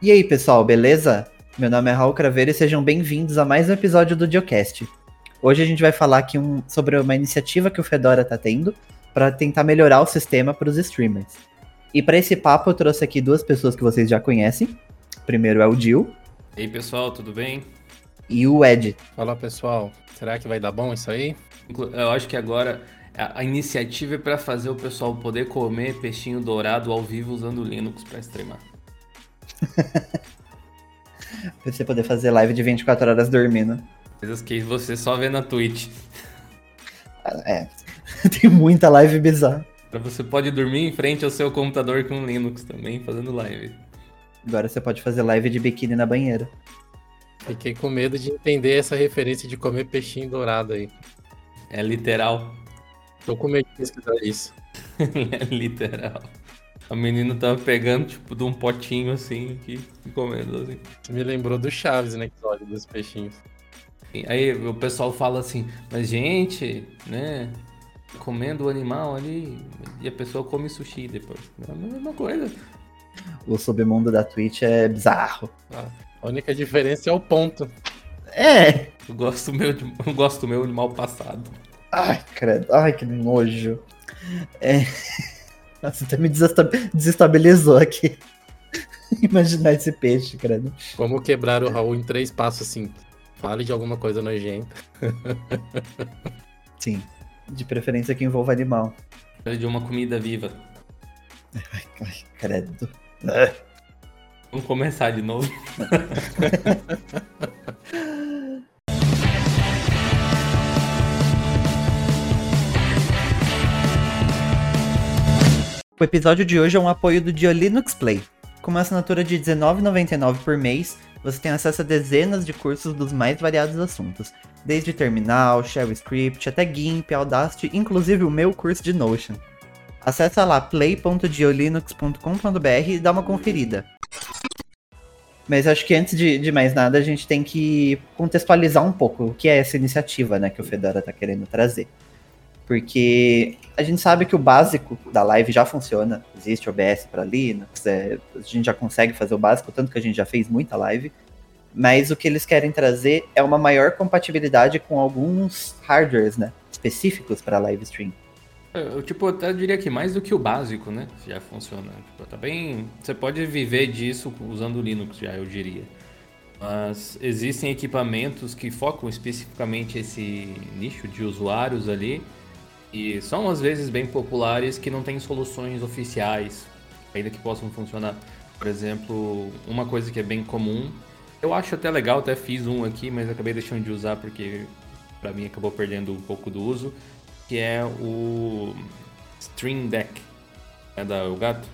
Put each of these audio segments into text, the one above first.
E aí, pessoal, beleza? Meu nome é Raul Craveiro e sejam bem-vindos a mais um episódio do Diocast. Hoje a gente vai falar aqui um, sobre uma iniciativa que o Fedora está tendo para tentar melhorar o sistema para os streamers. E para esse papo eu trouxe aqui duas pessoas que vocês já conhecem. O primeiro é o Dil. E aí, pessoal, tudo bem? E o Ed. Fala, pessoal. Será que vai dar bom isso aí? Eu acho que agora a, iniciativa é para fazer o pessoal poder comer peixinho dourado ao vivo usando o Linux para streamar. pra você poder fazer live de 24 horas dormindo. Coisas que você só vê na Twitch. É, tem muita live bizarra. Você pode dormir em frente ao seu computador com Linux também, fazendo live. Agora você pode fazer live de biquíni na banheira. Fiquei com medo de entender essa referência de comer peixinho dourado aí. É literal. Tô com medo de pesquisar isso. é literal. A menina tava pegando, tipo, de um potinho assim e comendo assim. Me lembrou do Chaves no episódio dos peixinhos. Aí o pessoal fala assim, mas gente, né? Comendo o animal ali e a pessoa come sushi depois. É a mesma coisa. O submundo da Twitch é bizarro. Ah, a única diferença é o ponto. É! Eu gosto meu, eu gosto meu animal passado. Ai, credo. Ai, que nojo. É. Nossa, até me desestabilizou aqui. Imaginar esse peixe, credo. Como quebrar o Raul em três passos assim. Fale de alguma coisa nojenta. Sim. De preferência que envolva animal. De uma comida viva. Ai, ai credo. Vamos começar de novo. O episódio de hoje é um apoio do Dio Linux Play. Com uma assinatura de R$19,99 por mês, você tem acesso a dezenas de cursos dos mais variados assuntos, desde terminal, shell script, até GIMP, Audacity, inclusive o meu curso de Notion. Acesse lá play.diolinux.com.br e dá uma conferida. Mas acho que antes de, de, mais nada, a gente tem que contextualizar um pouco o que é essa iniciativa né, que o Fedora está querendo trazer. Porque a gente sabe que o básico da live já funciona. Existe OBS para Linux, é, a gente já consegue fazer o básico, tanto que a gente já fez muita live. Mas o que eles querem trazer é uma maior compatibilidade com alguns hardwares né, específicos para live stream. É, eu, tipo, até diria que mais do que o básico, né? Já funciona. Tipo, tá bem... Você pode viver disso usando Linux, já, eu diria. Mas existem equipamentos que focam especificamente esse nicho de usuários ali e são às vezes bem populares que não têm soluções oficiais ainda que possam funcionar. Por exemplo, uma coisa que é bem comum, eu acho até legal, até fiz um aqui, mas acabei deixando de usar porque para mim acabou perdendo um pouco do uso, que é o Stream Deck, é da Elgato,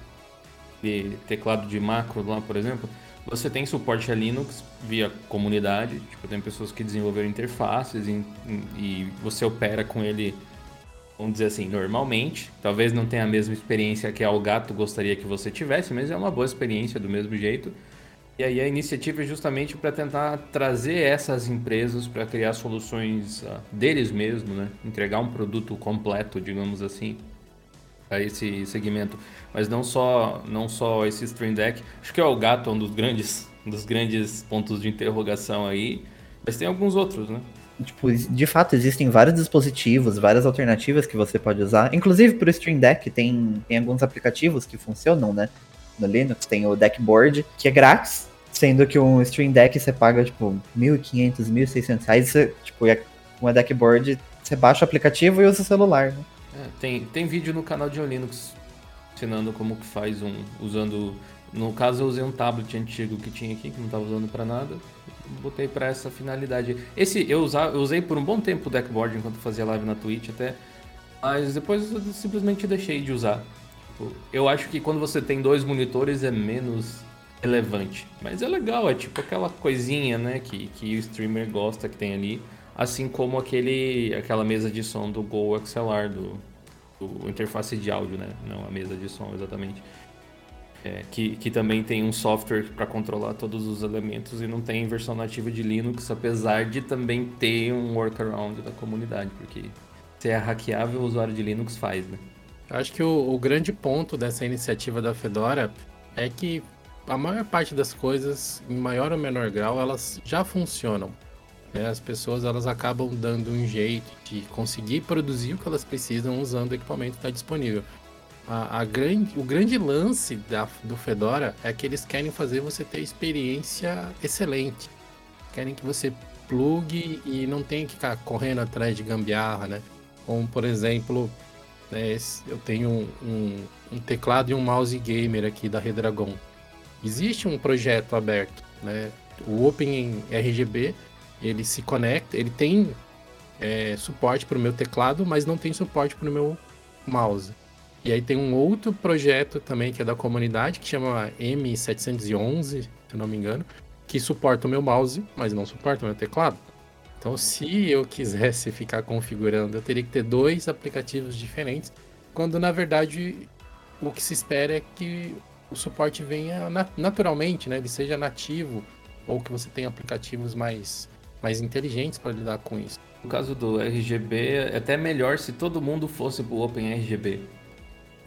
de teclado de macro lá, por exemplo. Você tem suporte a Linux via comunidade, tipo, tem pessoas que desenvolveram interfaces e, e você opera com ele vamos dizer assim, normalmente. Talvez não tenha a mesma experiência que o gato gostaria que você tivesse, mas é uma boa experiência do mesmo jeito. E aí a iniciativa é justamente para tentar trazer essas empresas para criar soluções uh, deles mesmos, né? Entregar um produto completo, digamos assim, a esse segmento. Mas não só, não só esse Stream Deck. Acho que é o gato um dos grandes, um dos grandes pontos de interrogação aí. Mas tem alguns outros, né? Tipo, de fato, existem vários dispositivos, várias alternativas que você pode usar. Inclusive pro Stream Deck tem, tem alguns aplicativos que funcionam, né? No Linux tem o Deckboard, que é grátis, sendo que um Stream Deck você paga, tipo, 1.500, 1.600 reais. Você, tipo, com a Deckboard você baixa o aplicativo e usa o celular, né? É, tem, tem vídeo no canal de Linux ensinando como que faz um, usando... No caso eu usei um tablet antigo que tinha aqui, que não estava usando para nada botei para essa finalidade. Esse eu, eu usei por um bom tempo o deckboard enquanto fazia live na Twitch até, mas depois eu simplesmente deixei de usar. Tipo, eu acho que quando você tem dois monitores é menos relevante, mas é legal, é tipo aquela coisinha, né, que, que o streamer gosta que tem ali, assim como aquele aquela mesa de som do Go XLR do, do interface de áudio, né, não a mesa de som exatamente. É, que, que também tem um software para controlar todos os elementos e não tem versão nativa de Linux, apesar de também ter um workaround da comunidade, porque se é hackeável, o usuário de Linux faz, né? Acho que o, o grande ponto dessa iniciativa da Fedora é que a maior parte das coisas, em maior ou menor grau, elas já funcionam. Né? As pessoas elas acabam dando um jeito de conseguir produzir o que elas precisam usando o equipamento que está disponível. A, a, grande, o grande lance da, do Fedora é que eles querem fazer você ter experiência excelente. Querem que você plugue e não tenha que ficar correndo atrás de gambiarra, né? Como, por exemplo, né, eu tenho um, um, um, teclado e um mouse gamer aqui da Redragon. Existe um projeto aberto, né? O OpenRGB, ele se conecta, ele tem é, suporte para o meu teclado, mas não tem suporte para o meu mouse. E aí tem um outro projeto também que é da comunidade, que chama M711, se eu não me engano, que suporta o meu mouse, mas não suporta o meu teclado. Então, se eu quisesse ficar configurando, eu teria que ter dois aplicativos diferentes, quando na verdade o que se espera é que o suporte venha naturalmente, né? Ele seja nativo ou que você tenha aplicativos mais, mais inteligentes para lidar com isso. No caso do RGB, é até melhor se todo mundo fosse para o OpenRGB.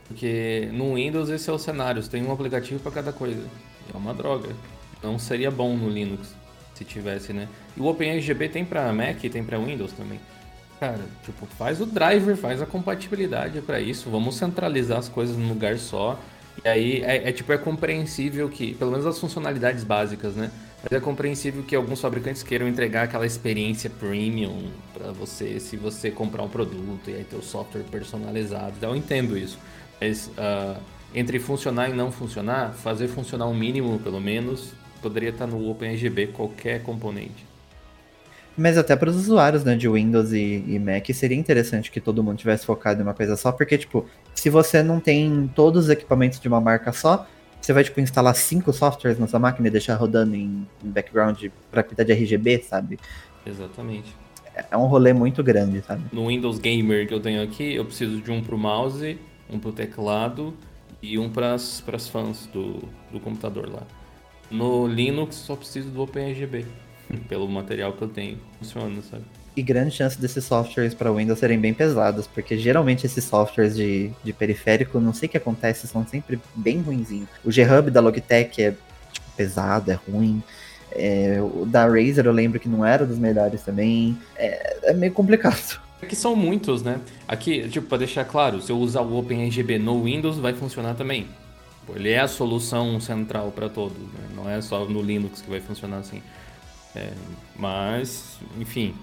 Porque no Windows esse é o cenário, você tem um aplicativo para cada coisa. É uma droga. Não seria bom no Linux se tivesse, né? E o OpenRGB tem para Mac e tem para Windows também. Cara, tipo, faz o driver, faz a compatibilidade para isso. Vamos centralizar as coisas num lugar só. E aí é, é, tipo é compreensível que, pelo menos as funcionalidades básicas, né? Mas é compreensível que alguns fabricantes queiram entregar aquela experiência premium para você, se você comprar um produto e aí ter o software personalizado. Então eu entendo isso. Mas uh, entre funcionar e não funcionar, fazer funcionar o um mínimo, pelo menos, poderia estar no OpenRGB qualquer componente. Mas até para os usuários né, de Windows e, e, Mac seria interessante que todo mundo tivesse focado em uma coisa só, porque, tipo, se você não tem todos os equipamentos de uma marca só, você vai, tipo, instalar cinco softwares na sua máquina e deixar rodando em, em background para cuidar de RGB, sabe? Exatamente. É, é um rolê muito grande, sabe? No Windows Gamer que eu tenho aqui, eu preciso de um pro mouse, um pro teclado e um para as fãs do, do computador lá. No Linux só preciso do OpenRGB, pelo material que eu tenho. Funciona, sabe? E grande chance desses softwares para Windows serem bem pesados, porque geralmente esses softwares de, de periférico, não sei o que acontece, são sempre bem ruinzinhos. O G-Hub da Logitech é tipo, pesado, é ruim. É, o da Razer eu lembro que não era dos melhores também. É, é meio complicado. Aqui são muitos, né? Aqui, tipo, para deixar claro, se eu usar o OpenRGB no Windows, vai funcionar também. Ele é a solução central para todos, né? não é só no Linux que vai funcionar assim. É, mas, enfim,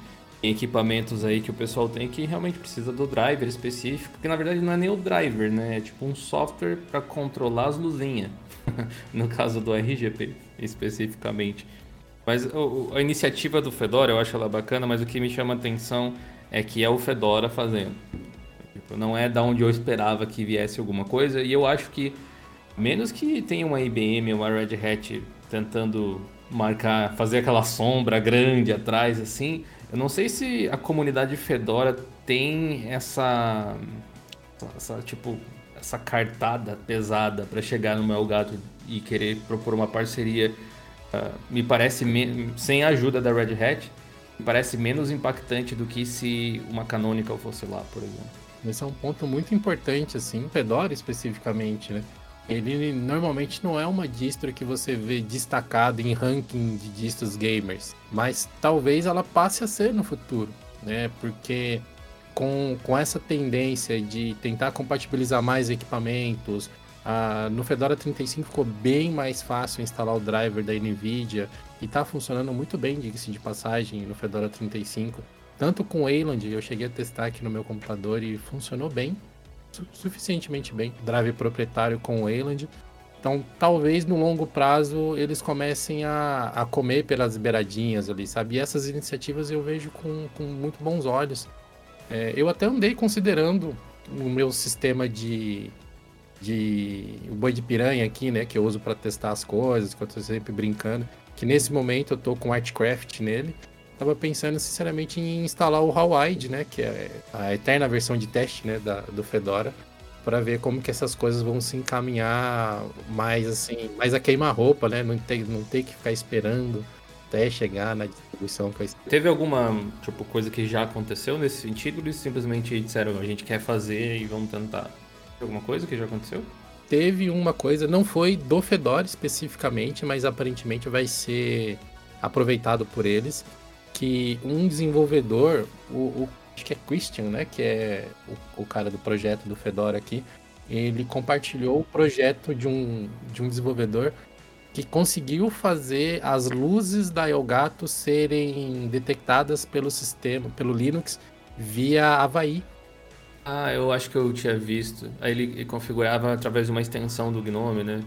tem equipamentos aí que o pessoal tem que realmente precisa do driver específico, porque na verdade não é nem o driver, né? É tipo um software para controlar as luzinhas, no caso do RGB especificamente. Mas a iniciativa do Fedora eu acho ela bacana, mas o que me chama atenção é que é o Fedora fazendo. Tipo, não é da onde eu esperava que viesse alguma coisa, e eu acho que, menos que tenha uma IBM, uma Red Hat tentando marcar, fazer aquela sombra grande atrás, assim, eu não sei se a comunidade Fedora tem essa, essa tipo, essa cartada pesada para chegar no meu gato e querer propor uma parceria. Uh, me parece me sem a ajuda da Red Hat parece menos impactante do que se uma Canonical fosse lá, por exemplo. Esse é um ponto muito importante, assim, Fedora especificamente, né? Ele normalmente não é uma distro que você vê destacado em ranking de distros gamers, mas talvez ela passe a ser no futuro, né? Porque com, com essa tendência de tentar compatibilizar mais equipamentos, ah, no Fedora 35 ficou bem mais fácil instalar o driver da NVIDIA e está funcionando muito bem, diga-se de passagem, no Fedora 35. Tanto com o Wayland, eu cheguei a testar aqui no meu computador e funcionou bem, su suficientemente bem. Drive proprietário com o Wayland. Então, talvez no longo prazo eles comecem a, a comer pelas beiradinhas ali, sabe? E essas iniciativas eu vejo com, com muito bons olhos. É, eu até andei considerando o meu sistema de, de o boi de piranha aqui, né, que eu uso para testar as coisas, que eu tô sempre brincando que nesse momento eu tô com Artcraft nele. Tava pensando sinceramente em instalar o Hawide, né, que é a eterna versão de teste, né, da, do Fedora, para ver como que essas coisas vão se encaminhar mais assim, mais a queima-roupa, né, não ter, não ter que ficar esperando até chegar na distribuição que Teve alguma tipo coisa que já aconteceu nesse sentido? Eles simplesmente disseram a gente quer fazer e vamos tentar. Alguma coisa que já aconteceu? Teve uma coisa, não foi do Fedora especificamente, mas aparentemente vai ser aproveitado por eles, que um desenvolvedor, o, o acho que é Christian, né, que é o, o, cara do projeto do Fedora aqui, ele compartilhou o projeto de um, de um desenvolvedor que conseguiu fazer as luzes da Elgato serem detectadas pelo sistema, pelo Linux, via Havaí. Ah, eu acho que eu tinha visto. Aí ele configurava através de uma extensão do Gnome, né?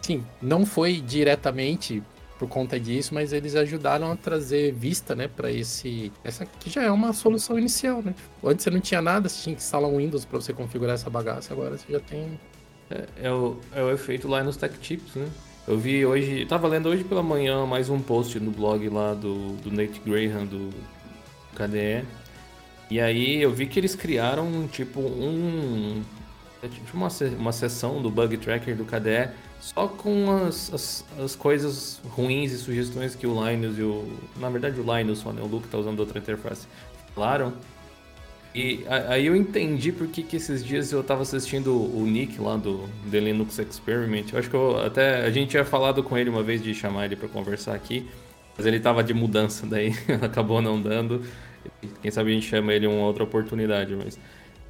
Sim, não foi diretamente por conta disso, mas eles ajudaram a trazer vista, né, para esse essa que já é uma solução inicial, né? Antes você não tinha nada, você tinha que instalar um Windows para você configurar essa bagaça, agora você já tem é, é, o, é o efeito lá nos Tech Tips, né? Eu vi hoje, tava lendo hoje pela manhã mais um post no blog lá do, do Nate Graham do KDE. E aí eu vi que eles criaram tipo um. É tipo uma, uma sessão do bug tracker do KDE só com as, as, as, coisas ruins e sugestões que o Linus e o. Na verdade o Linus só, né? O Luke tá usando outra interface. Falaram. E aí eu entendi porque que esses dias eu tava assistindo o Nick lá do The Linux Experiment. Eu acho que eu, até a gente tinha falado com ele uma vez de chamar ele para conversar aqui, mas ele tava de mudança, daí acabou não dando. Quem sabe a gente chama ele uma outra oportunidade, mas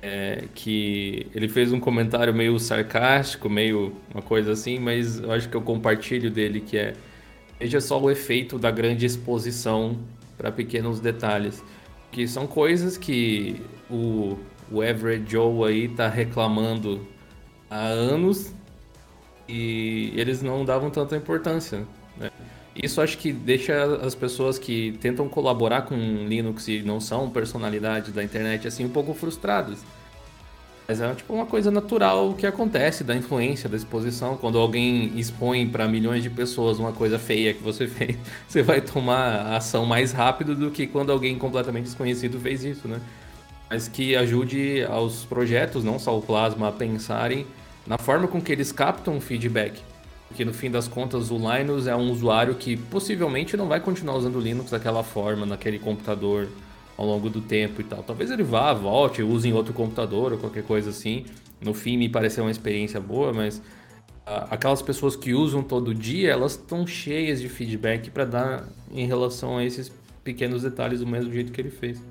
é, que ele fez um comentário meio sarcástico, meio uma coisa assim, mas eu acho que eu compartilho dele que é veja só o efeito da grande exposição para pequenos detalhes, que são coisas que o, o Everett Joe aí tá reclamando há anos e eles não davam tanta importância? Isso acho que deixa as pessoas que tentam colaborar com Linux e não são personalidades da internet assim um pouco frustradas. Mas é tipo uma coisa natural que acontece da influência, da exposição. Quando alguém expõe para milhões de pessoas uma coisa feia que você fez, você vai tomar ação mais rápido do que quando alguém completamente desconhecido fez isso, né? Mas que ajude aos projetos, não só o Plasma, a pensarem na forma com que eles captam feedback. Porque no fim das contas o Linus é um usuário que possivelmente não vai continuar usando o Linux daquela forma, naquele computador ao longo do tempo e tal. Talvez ele vá, volte, use em outro computador ou qualquer coisa assim. No fim me pareceu uma experiência boa, mas aquelas pessoas que usam todo dia, elas estão cheias de feedback para dar em relação a esses pequenos detalhes do mesmo jeito que ele fez.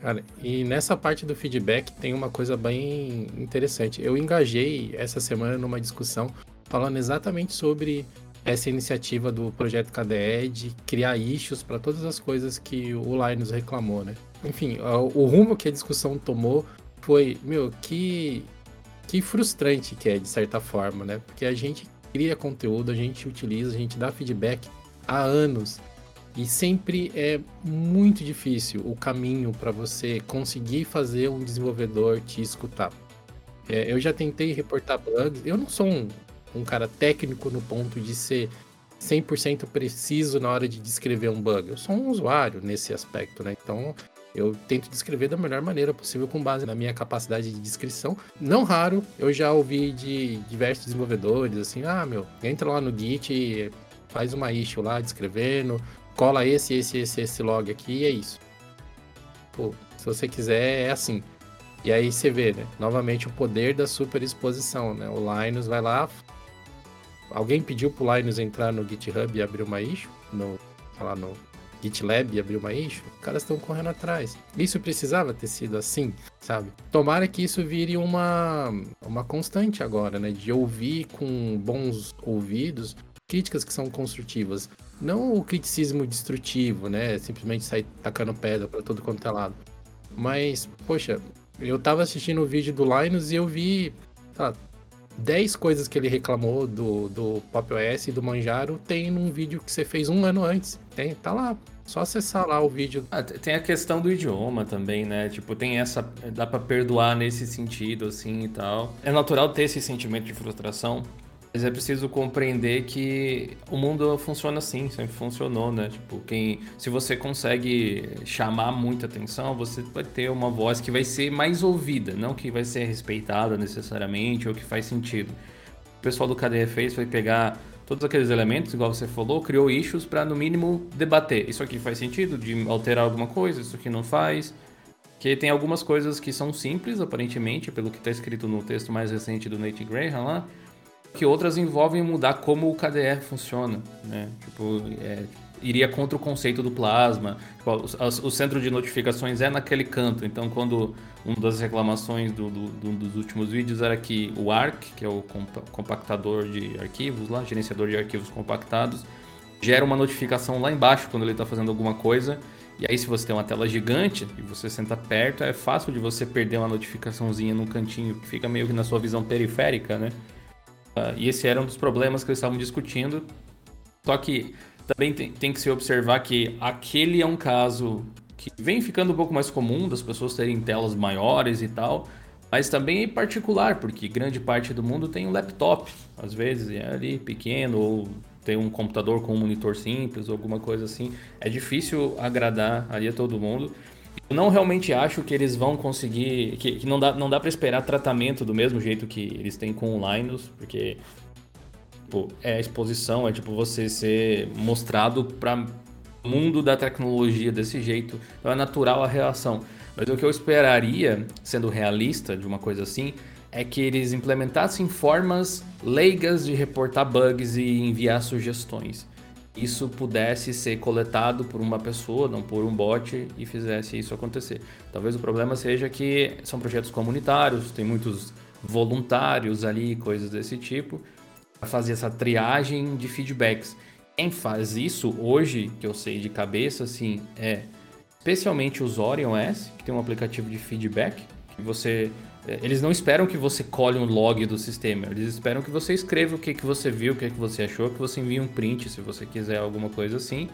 Cara, e nessa parte do feedback tem uma coisa bem interessante. Eu engajei essa semana numa discussão falando exatamente sobre essa iniciativa do projeto KDE de criar issues para todas as coisas que o Linus reclamou, né? Enfim, o rumo que a discussão tomou foi, meu, que que frustrante que é de certa forma, né? Porque a gente cria conteúdo, a gente utiliza, a gente dá feedback há anos e sempre é muito difícil o caminho para você conseguir fazer um desenvolvedor te escutar. É, eu já tentei reportar bugs, eu não sou um um cara técnico no ponto de ser 100% preciso na hora de descrever um bug. Eu sou um usuário nesse aspecto, né? Então, eu tento descrever da melhor maneira possível com base na minha capacidade de descrição. Não raro, eu já ouvi de diversos desenvolvedores assim: ah, meu, entra lá no Git, faz uma issue lá descrevendo, cola esse, esse, esse, esse log aqui e é isso. Pô, se você quiser, é assim. E aí você vê, né? Novamente o poder da superexposição, né? O Linus vai lá, Alguém pediu pro Linus entrar no GitHub e abrir uma issue? No, lá no GitLab e abrir uma issue? Os caras estão correndo atrás. Isso precisava ter sido assim, sabe? Tomara que isso vire uma, uma constante agora, né? De ouvir com bons ouvidos críticas que são construtivas. Não o criticismo destrutivo, né? Simplesmente sair tacando pedra para todo quanto é lado. Mas, poxa, eu tava assistindo o vídeo do Linus e eu vi, tá, 10 coisas que ele reclamou do, do Pop OS e do Manjaro tem num vídeo que você fez um ano antes. Tem, tá lá. Só acessar lá o vídeo. Ah, tem a questão do idioma também, né? Tipo, tem essa. Dá pra perdoar nesse sentido, assim e tal. É natural ter esse sentimento de frustração, mas é preciso compreender que o mundo funciona assim, sempre funcionou, né? Tipo, quem, se você consegue chamar muita atenção, você vai ter uma voz que vai ser mais ouvida, não que vai ser respeitada necessariamente ou que faz sentido. O pessoal do KDE fez foi pegar todos aqueles elementos, igual você falou, criou issues para no mínimo debater. Isso aqui faz sentido de alterar alguma coisa, isso aqui não faz Que tem algumas coisas que são simples, aparentemente, pelo que está escrito no texto mais recente do Nate Graham lá, que outras envolvem mudar como o KDE funciona, né? Tipo, é, iria contra o conceito do plasma. Tipo, o, o, centro de notificações é naquele canto, então quando uma das reclamações do, do, do, dos últimos vídeos era que o ARC, que é o compactador de arquivos lá, gerenciador de arquivos compactados, gera uma notificação lá embaixo quando ele está fazendo alguma coisa. E aí, se você tem uma tela gigante e você senta perto, é fácil de você perder uma notificaçãozinha no cantinho, que fica meio que na sua visão periférica, né? Uh, e esse era um dos problemas que eles estavam discutindo. Só que também tem, tem que se observar que aquele é um caso que vem ficando um pouco mais comum das pessoas terem telas maiores e tal, mas também é particular, porque grande parte do mundo tem um laptop, às vezes é ali pequeno, ou tem um computador com um monitor simples, ou alguma coisa assim. É difícil agradar ali a todo mundo. Eu não realmente acho que eles vão conseguir, que, que não dá, não dá para esperar tratamento do mesmo jeito que eles têm com o Linus, porque tipo, é a exposição, é tipo você ser mostrado para mundo da tecnologia desse jeito. Então é natural a reação. Mas o que eu esperaria, sendo realista de uma coisa assim, é que eles implementassem formas leigas de reportar bugs e enviar sugestões. Isso pudesse ser coletado por uma pessoa, não por um bot, e fizesse isso acontecer. Talvez o problema seja que são projetos comunitários, tem muitos voluntários ali, coisas desse tipo, para fazer essa triagem de feedbacks. Quem faz isso hoje, que eu sei de cabeça, assim, é especialmente os Orion S, que tem um aplicativo de feedback, que você eles não esperam que você colhe um log do sistema, eles esperam que você escreva o que, que você viu, o que, que você achou, que você envie um print se você quiser alguma coisa assim.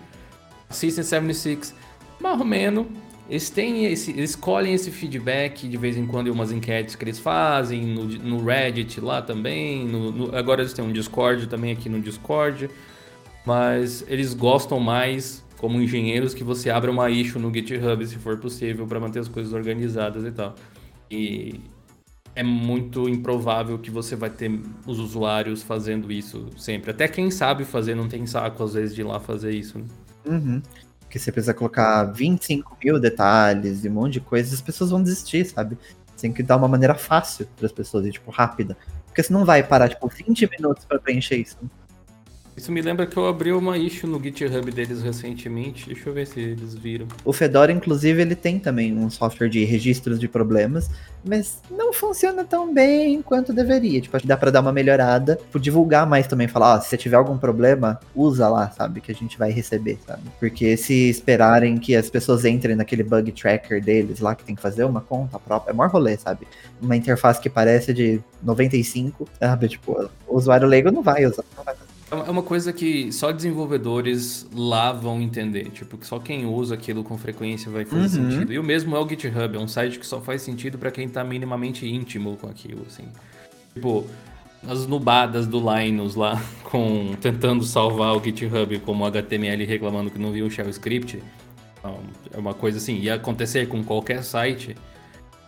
System 76, mais ou menos, eles têm esse, eles colhem esse feedback de vez em quando em umas enquetes que eles fazem, no, no Reddit lá também, no, no, agora eles têm um Discord também aqui no Discord, mas eles gostam mais, como engenheiros, que você abra uma issue no GitHub se for possível, para manter as coisas organizadas e tal. E é muito improvável que você vai ter os usuários fazendo isso sempre. Até quem sabe fazer não tem saco, às vezes, de ir lá fazer isso. Né? Uhum. Porque você precisa colocar 25 mil detalhes e um monte de coisas, as pessoas vão desistir, sabe? Tem que dar uma maneira fácil para as pessoas, e, tipo, rápida. Porque você não vai parar, tipo, 20 minutos para preencher isso. Isso me lembra que eu abri uma issue no GitHub deles recentemente. Deixa eu ver se eles viram. O Fedora, inclusive, ele tem também um software de registros de problemas, mas não funciona tão bem quanto deveria. Tipo, dá pra dar uma melhorada, tipo, divulgar mais também, falar, ó, se você tiver algum problema, usa lá, sabe, que a gente vai receber, sabe? Porque se esperarem que as pessoas entrem naquele bug tracker deles lá, que tem que fazer uma conta própria, é maior rolê, sabe? Uma interface que parece de 95, sabe? Tipo, o usuário leigo não vai usar, não vai fazer é uma coisa que só desenvolvedores lá vão entender. Tipo, que só quem usa aquilo com frequência vai fazer uhum. sentido. E o mesmo é o GitHub, é um site que só faz sentido para quem tá minimamente íntimo com aquilo, assim. Tipo, as nubadas do Linus lá, com tentando salvar o GitHub como HTML reclamando que não viu o shell script. Então, é uma coisa assim, ia acontecer com qualquer site.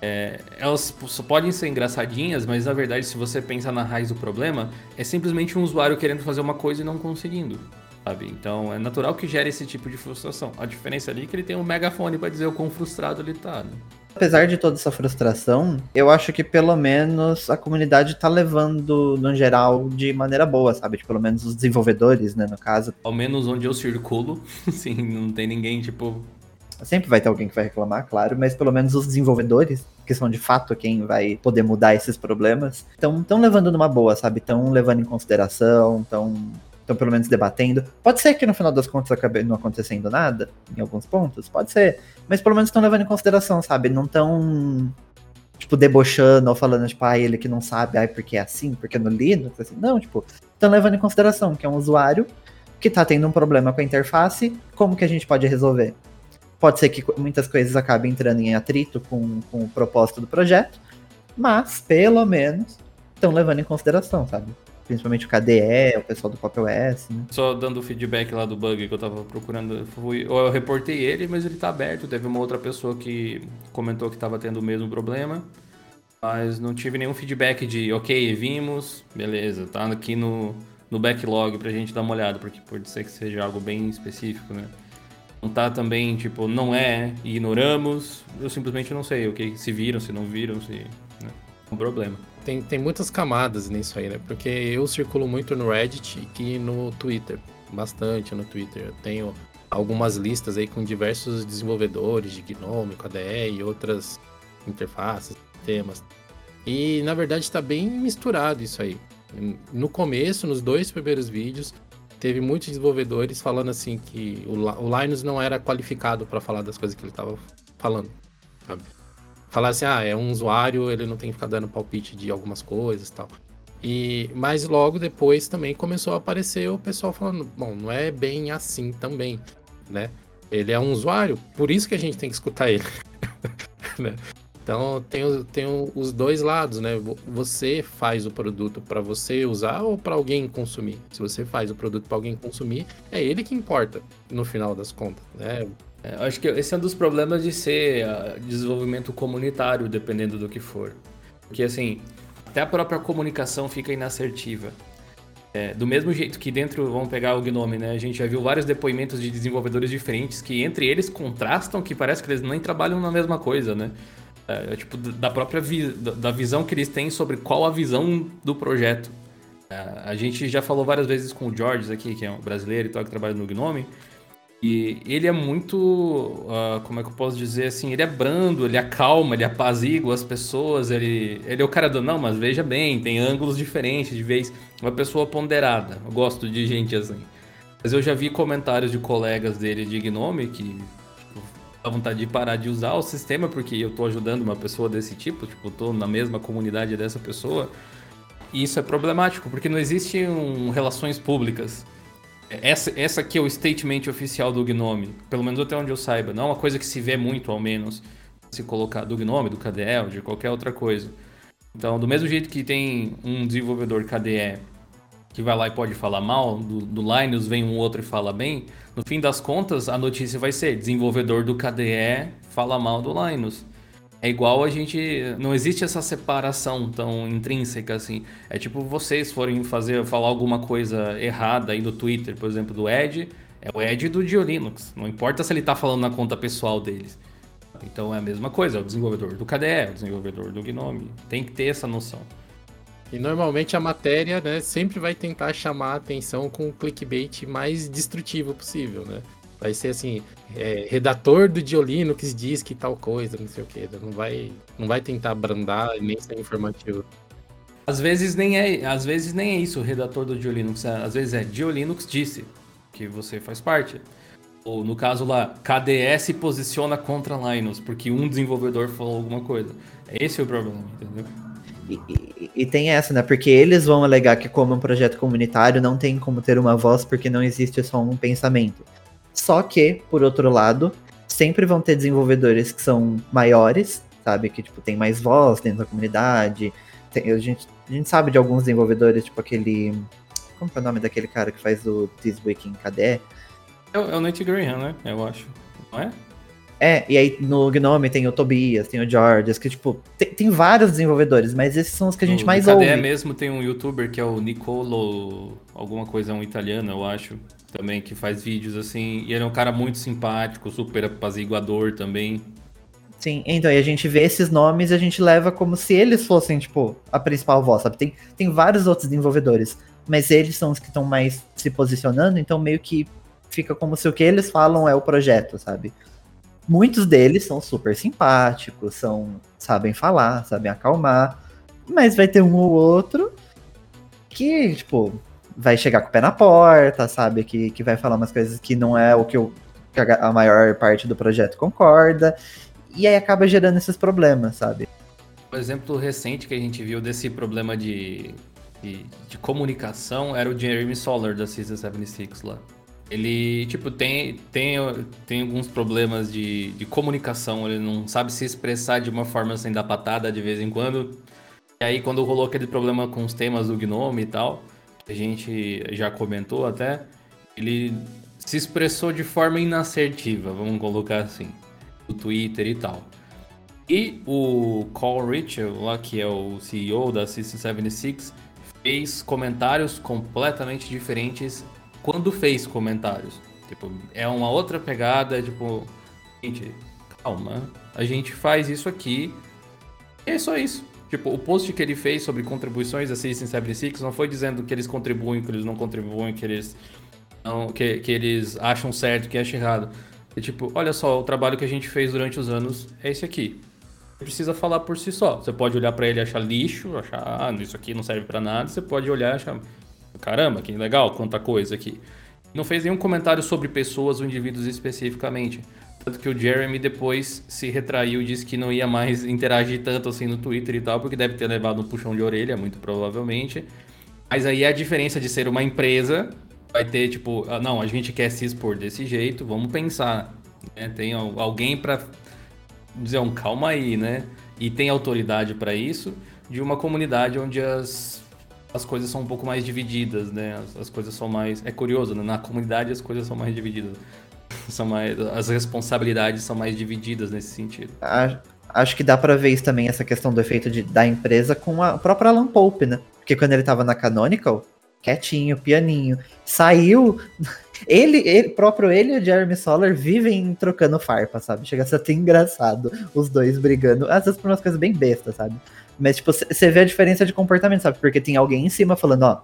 É, elas podem ser engraçadinhas, mas na verdade, se você pensa na raiz do problema, é simplesmente um usuário querendo fazer uma coisa e não conseguindo. Sabe? Então é natural que gere esse tipo de frustração. A diferença ali é que ele tem um megafone para dizer o quão frustrado ele tá. Né? Apesar de toda essa frustração, eu acho que pelo menos a comunidade tá levando, no geral, de maneira boa, sabe? Tipo, pelo menos os desenvolvedores, né, no caso. Ao menos onde eu circulo, sim, não tem ninguém, tipo, Sempre vai ter alguém que vai reclamar, claro, mas pelo menos os desenvolvedores, que são de fato quem vai poder mudar esses problemas, estão levando numa boa, sabe? Estão levando em consideração, estão estão pelo menos debatendo. Pode ser que no final das contas acabe não acontecendo nada, em alguns pontos, pode ser. Mas pelo menos estão levando em consideração, sabe? Não estão, tipo, debochando ou falando, tipo, ah, ele que não sabe, ai, porque é assim, porque no Linux, assim. Não, tipo, estão levando em consideração que é um usuário que está tendo um problema com a interface, como que a gente pode resolver? Pode ser que muitas coisas acabem entrando em atrito com, com o propósito do projeto, mas pelo menos estão levando em consideração, sabe? Principalmente o KDE, o pessoal do Pop OS, né? Só dando feedback lá do bug que eu tava procurando, fui, eu reportei ele, mas ele tá aberto. Teve uma outra pessoa que comentou que tava tendo o mesmo problema, mas não tive nenhum feedback de, ok, vimos, beleza, tá aqui no, no backlog pra gente dar uma olhada, porque pode ser que seja algo bem específico, né? Não tá também, tipo, não é, ignoramos. Eu simplesmente não sei o que se viram, se não viram, se. Né? Um problema. Tem, tem muitas camadas nisso aí, né? Porque eu circulo muito no Reddit e no Twitter. Bastante no Twitter. Eu tenho algumas listas aí com diversos desenvolvedores de Gnome, KDE e outras interfaces, temas. E na verdade está bem misturado isso aí. No começo, nos dois primeiros vídeos, teve muitos desenvolvedores falando assim que o, o Linus não era qualificado para falar das coisas que ele estava falando. Sabe? Falar assim, ah, é um usuário, ele não tem que ficar dando palpite de algumas coisas e tal. E, mas logo depois também começou a aparecer o pessoal falando, bom, não é bem assim também, né? Ele é um usuário, por isso que a gente tem que escutar ele. né? Então tem, tem os dois lados, né? Você faz o produto para você usar ou para alguém consumir. Se você faz o produto para alguém consumir, é ele que importa no final das contas, né? É, acho que esse é um dos problemas de ser uh, desenvolvimento comunitário, dependendo do que for. Porque assim, até a própria comunicação fica inassertiva. É, do mesmo jeito que dentro, vamos pegar o Gnome, né? A gente já viu vários depoimentos de desenvolvedores diferentes que entre eles contrastam que parece que eles nem trabalham na mesma coisa, né? É, é, tipo, da própria vi da visão que eles têm sobre qual a visão do projeto. É, a gente já falou várias vezes com o George aqui, que é um brasileiro e tal, que trabalha no Gnome. E ele é muito, uh, como é que eu posso dizer assim, ele é brando, ele acalma, ele apazigua as pessoas, ele, ele é o cara do, não, mas veja bem, tem ângulos diferentes, de vez, uma pessoa ponderada, eu gosto de gente assim. Mas eu já vi comentários de colegas dele de Gnome que a vontade de parar de usar o sistema porque eu tô ajudando uma pessoa desse tipo, tipo, tô na mesma comunidade dessa pessoa. E isso é problemático, porque não existe um, relações públicas. Essa, essa aqui é o statement oficial do Gnome, pelo menos até onde eu saiba. Não é uma coisa que se vê muito, ao menos, se colocar do Gnome, do KDE, de qualquer outra coisa. Então, do mesmo jeito que tem um desenvolvedor KDE que vai lá e pode falar mal, do, do Linus vem um outro e fala bem, no fim das contas a notícia vai ser desenvolvedor do KDE fala mal do Linus. É igual a gente. Não existe essa separação tão intrínseca assim. É tipo vocês forem fazer, falar alguma coisa errada aí no Twitter, por exemplo, do Ed. É o Ed do Diolinux. Não importa se ele tá falando na conta pessoal deles. Então é a mesma coisa, é o desenvolvedor do KDE, é o desenvolvedor do Gnome. Tem que ter essa noção. E normalmente a matéria, né, sempre vai tentar chamar a atenção com o clickbait mais destrutivo possível, né? Vai ser assim, é, redator do Diolinux diz que tal coisa, não sei o que. Não vai, não vai tentar abrandar nem ser informativo. Às vezes nem é, às vezes nem é isso, o redator do Diolinux. Às vezes é Diolinux disse que você faz parte. Ou no caso lá, KDE se posiciona contra Linux porque um desenvolvedor falou alguma coisa. Esse é o problema, entendeu? E, e, tem essa, né? Porque eles vão alegar que, como um projeto comunitário, não tem como ter uma voz porque não existe só um pensamento. Só que, por outro lado, sempre vão ter desenvolvedores que são maiores, sabe? Que, tipo, tem mais voz dentro da comunidade. Tem, a, gente, a gente sabe de alguns desenvolvedores, tipo aquele. Como é o nome daquele cara que faz o This Week em KDE? É, é o Nate Graham, né? Eu acho. Não é? É, e aí no Gnome tem o Tobias, tem o George, que, tipo, tem, tem, vários desenvolvedores, mas esses são os que a gente no, mais no ouve. mesmo tem um youtuber que é o Nicolo, alguma coisa, um italiano, eu acho, também, que faz vídeos assim, e ele é um cara muito simpático, super apaziguador também. Sim, então, e a gente vê esses nomes e a gente leva como se eles fossem, tipo, a principal voz, sabe? Tem, tem vários outros desenvolvedores, mas eles são os que estão mais se posicionando, então meio que fica como se o que eles falam é o projeto, sabe? Muitos deles são super simpáticos, são sabem falar, sabem acalmar, mas vai ter um ou outro que, tipo, vai chegar com o pé na porta, sabe? Que, que vai falar umas coisas que não é o que, eu, que a maior parte do projeto concorda, e aí acaba gerando esses problemas, sabe? O exemplo recente que a gente viu desse problema de, de, de comunicação era o Jeremy Solar da Season 76 lá. Ele, tipo, tem, tem, tem alguns problemas de, de comunicação, ele não sabe se expressar de uma forma sem dar patada de vez em quando. E aí, quando rolou aquele problema com os temas do Gnome e tal, que a gente já comentou até, ele se expressou de forma inassertiva, vamos colocar assim, no Twitter e tal. E o Carl Richard, lá que é o CEO da System 76, fez comentários completamente diferentes quando fez comentários. Tipo, é uma outra pegada, é tipo, gente, calma, a gente faz isso aqui. E é só isso. Tipo, o post que ele fez sobre contribuições da Citizen 76 não foi dizendo que eles contribuem, que eles não contribuem, que eles não, que, que eles acham certo, que acham errado. É tipo, olha só, o trabalho que a gente fez durante os anos é esse aqui. Precisa falar por si só. Você pode olhar para ele e achar lixo, achar, ah, isso aqui não serve para nada. Você pode olhar e achar, caramba, que legal, quanta coisa aqui. Não fez nenhum comentário sobre pessoas ou indivíduos especificamente. Tanto que o Jeremy depois se retraiu e disse que não ia mais interagir tanto assim no Twitter e tal, porque deve ter levado um puxão de orelha, muito provavelmente. Mas aí a diferença de ser uma empresa vai ter, tipo, ah, não, a gente quer se expor desse jeito, vamos pensar. Né? Tem alguém para dizer um calma aí, né? E tem autoridade para isso de uma comunidade onde as, as coisas são um pouco mais divididas, né? As, as coisas são mais. É curioso, né? Na comunidade as coisas são mais divididas são mais, as responsabilidades são mais divididas nesse sentido. Acho que dá para ver isso também, essa questão do efeito de, da empresa com a própria Alan Pope, né? Porque quando ele tava na Canonical, quietinho, pianinho, saiu. Ele, ele, próprio ele e o Jeremy Soller vivem trocando farpa, sabe? Chega a ser até engraçado os dois brigando. Às vezes por umas coisas bem bestas, sabe? Mas, tipo, você vê a diferença de comportamento, sabe? Porque tem alguém em cima falando, ó,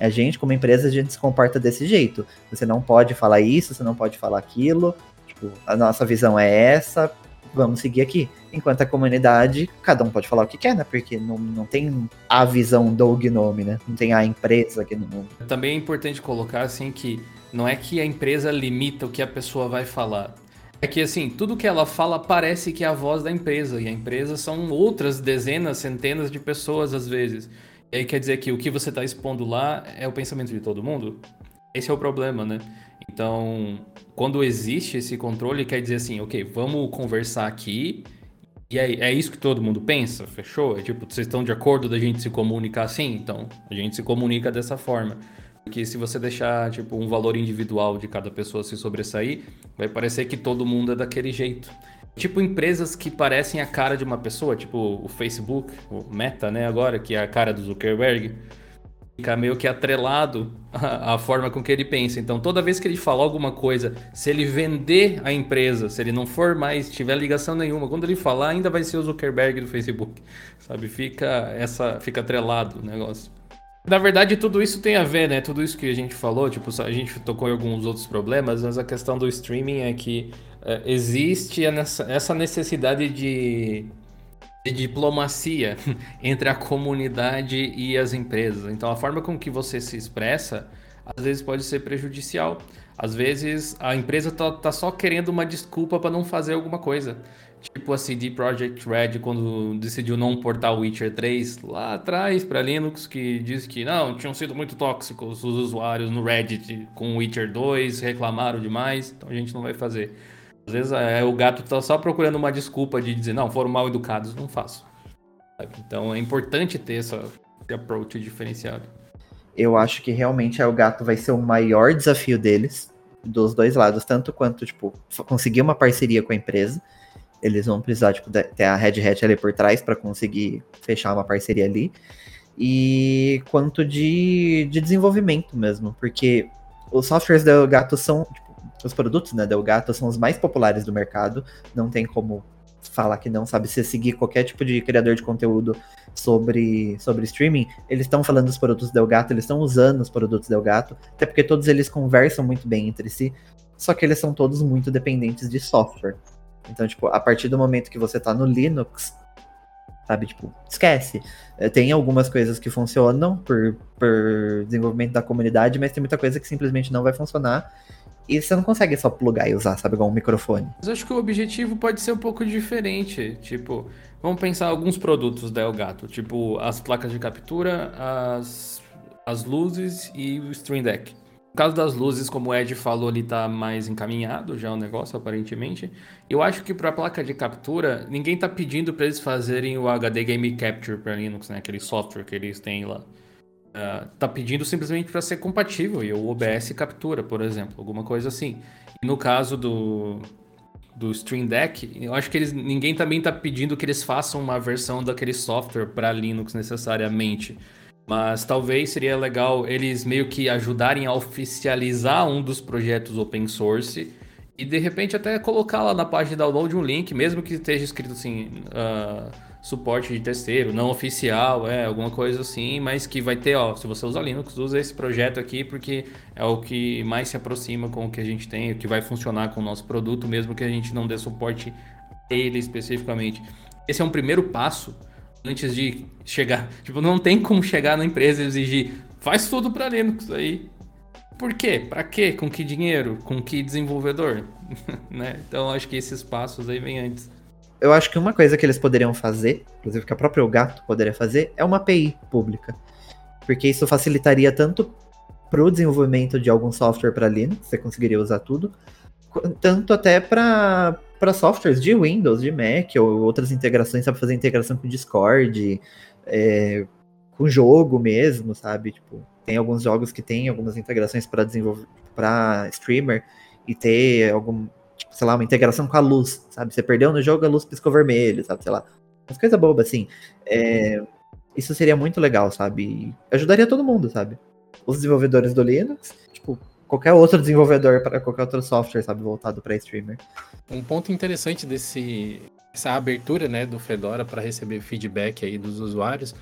a gente, como empresa, a gente se comporta desse jeito. Você não pode falar isso, você não pode falar aquilo. Tipo, a nossa visão é essa, vamos seguir aqui. Enquanto a comunidade, cada um pode falar o que quer, né? Porque não, não tem a visão do Gnome, né? Não tem a empresa aqui no mundo. Também é importante colocar, assim, que não é que a empresa limita o que a pessoa vai falar. É que, assim, tudo que ela fala parece que é a voz da empresa. E a empresa são outras dezenas, centenas de pessoas, às vezes. E aí quer dizer que o que você está expondo lá é o pensamento de todo mundo? Esse é o problema, né? Então, quando existe esse controle, quer dizer assim, ok, vamos conversar aqui e é, é isso que todo mundo pensa, fechou? É tipo, vocês estão de acordo da gente se comunicar assim? Então, a gente se comunica dessa forma. Porque se você deixar, tipo, um valor individual de cada pessoa se sobressair, vai parecer que todo mundo é daquele jeito. Tipo empresas que parecem a cara de uma pessoa, tipo o Facebook, o Meta, né, agora, que é a cara do Zuckerberg, fica meio que atrelado à, forma com que ele pensa. Então, toda vez que ele falar alguma coisa, se ele vender a empresa, se ele não for mais, tiver ligação nenhuma, quando ele falar, ainda vai ser o Zuckerberg do Facebook, sabe? Fica essa, fica atrelado o negócio. Na verdade, tudo isso tem a ver, né? Tudo isso que a gente falou, tipo, a gente tocou em alguns outros problemas, mas a questão do streaming é que é, existe essa necessidade de, de diplomacia entre a comunidade e as empresas. Então, a forma com que você se expressa às vezes pode ser prejudicial. Às vezes a empresa tá, tá só querendo uma desculpa para não fazer alguma coisa. Tipo a CD Projekt Red quando decidiu não portar o Witcher 3 lá atrás para Linux, que disse que não, tinham sido muito tóxicos os usuários no Reddit com o Witcher 2, reclamaram demais, então a gente não vai fazer. Às vezes é, o gato tá só procurando uma desculpa de dizer, não, foram mal educados, não faço. Então é importante ter essa, esse approach diferenciado. Eu acho que realmente é, o gato vai ser o maior desafio deles, dos dois lados, tanto quanto, tipo, conseguir uma parceria com a empresa. Eles vão precisar, tipo, ter a Red Hat ali por trás para conseguir fechar uma parceria ali. E quanto de, de desenvolvimento mesmo, porque os softwares do gato são, tipo, os produtos né, da Elgato são os mais populares do mercado. Não tem como falar que não, sabe? Se seguir qualquer tipo de criador de conteúdo sobre, sobre streaming, eles estão falando dos produtos da Elgato, eles estão usando os produtos da Elgato, até porque todos eles conversam muito bem entre si, só que eles são todos muito dependentes de software. Então, tipo, a partir do momento que você tá no Linux, sabe, tipo, esquece. Eh, tem algumas coisas que funcionam por, por desenvolvimento da comunidade, mas tem muita coisa que simplesmente não vai funcionar. E você não consegue só plugar e usar, sabe, igual um microfone. Mas acho que o objetivo pode ser um pouco diferente. Tipo, vamos pensar alguns produtos da Elgato, tipo as placas de captura, as, as luzes e o Stream Deck. No caso das luzes, como o Ed falou, ele tá mais encaminhado já o negócio, aparentemente. Eu acho que para a placa de captura, ninguém tá pedindo para eles fazerem o HD Game Capture para Linux, né? Aquele software que eles têm lá. Uh, tá pedindo simplesmente para ser compatível e o OBS captura, por exemplo, alguma coisa assim. E no caso do, do Stream Deck, eu acho que eles, ninguém também tá pedindo que eles façam uma versão daquele software para Linux necessariamente. Mas talvez seria legal eles meio que ajudarem a oficializar um dos projetos open source e de repente até colocar lá na página de download um link, mesmo que esteja escrito assim, uh, suporte de terceiro, não oficial, é, alguma coisa assim, mas que vai ter, ó, se você usa Linux, usa esse projeto aqui porque é o que mais se aproxima com o que a gente tem, o que vai funcionar com o nosso produto, mesmo que a gente não dê suporte a ele especificamente. Esse é um primeiro passo antes de chegar. Tipo, não tem como chegar na empresa e exigir, faz tudo para Linux aí. Por quê? Para quê? Com que dinheiro? Com que desenvolvedor? né? Então acho que esses passos aí vêm antes. Eu acho que uma coisa que eles poderiam fazer, inclusive que a própria Gato poderia fazer, é uma API pública. Porque isso facilitaria tanto para o desenvolvimento de algum software para Linux, você conseguiria usar tudo, tanto até para softwares de Windows, de Mac ou outras integrações, sabe fazer integração com Discord, é, com jogo mesmo, sabe? Tipo, tem alguns jogos que tem algumas integrações para desenvolver para streamer e ter algum, tipo, sei lá, uma integração com a luz, sabe? Você perdeu no jogo, a luz piscou vermelho, sabe? Sei lá. Umas coisas bobas, assim. É, isso seria muito legal, sabe? ajudaria todo mundo, sabe? Os desenvolvedores do Linux, tipo, qualquer outro desenvolvedor para qualquer outro software, sabe, voltado para streamer. Um ponto interessante desse essa abertura, né, do Fedora para receber feedback aí dos usuários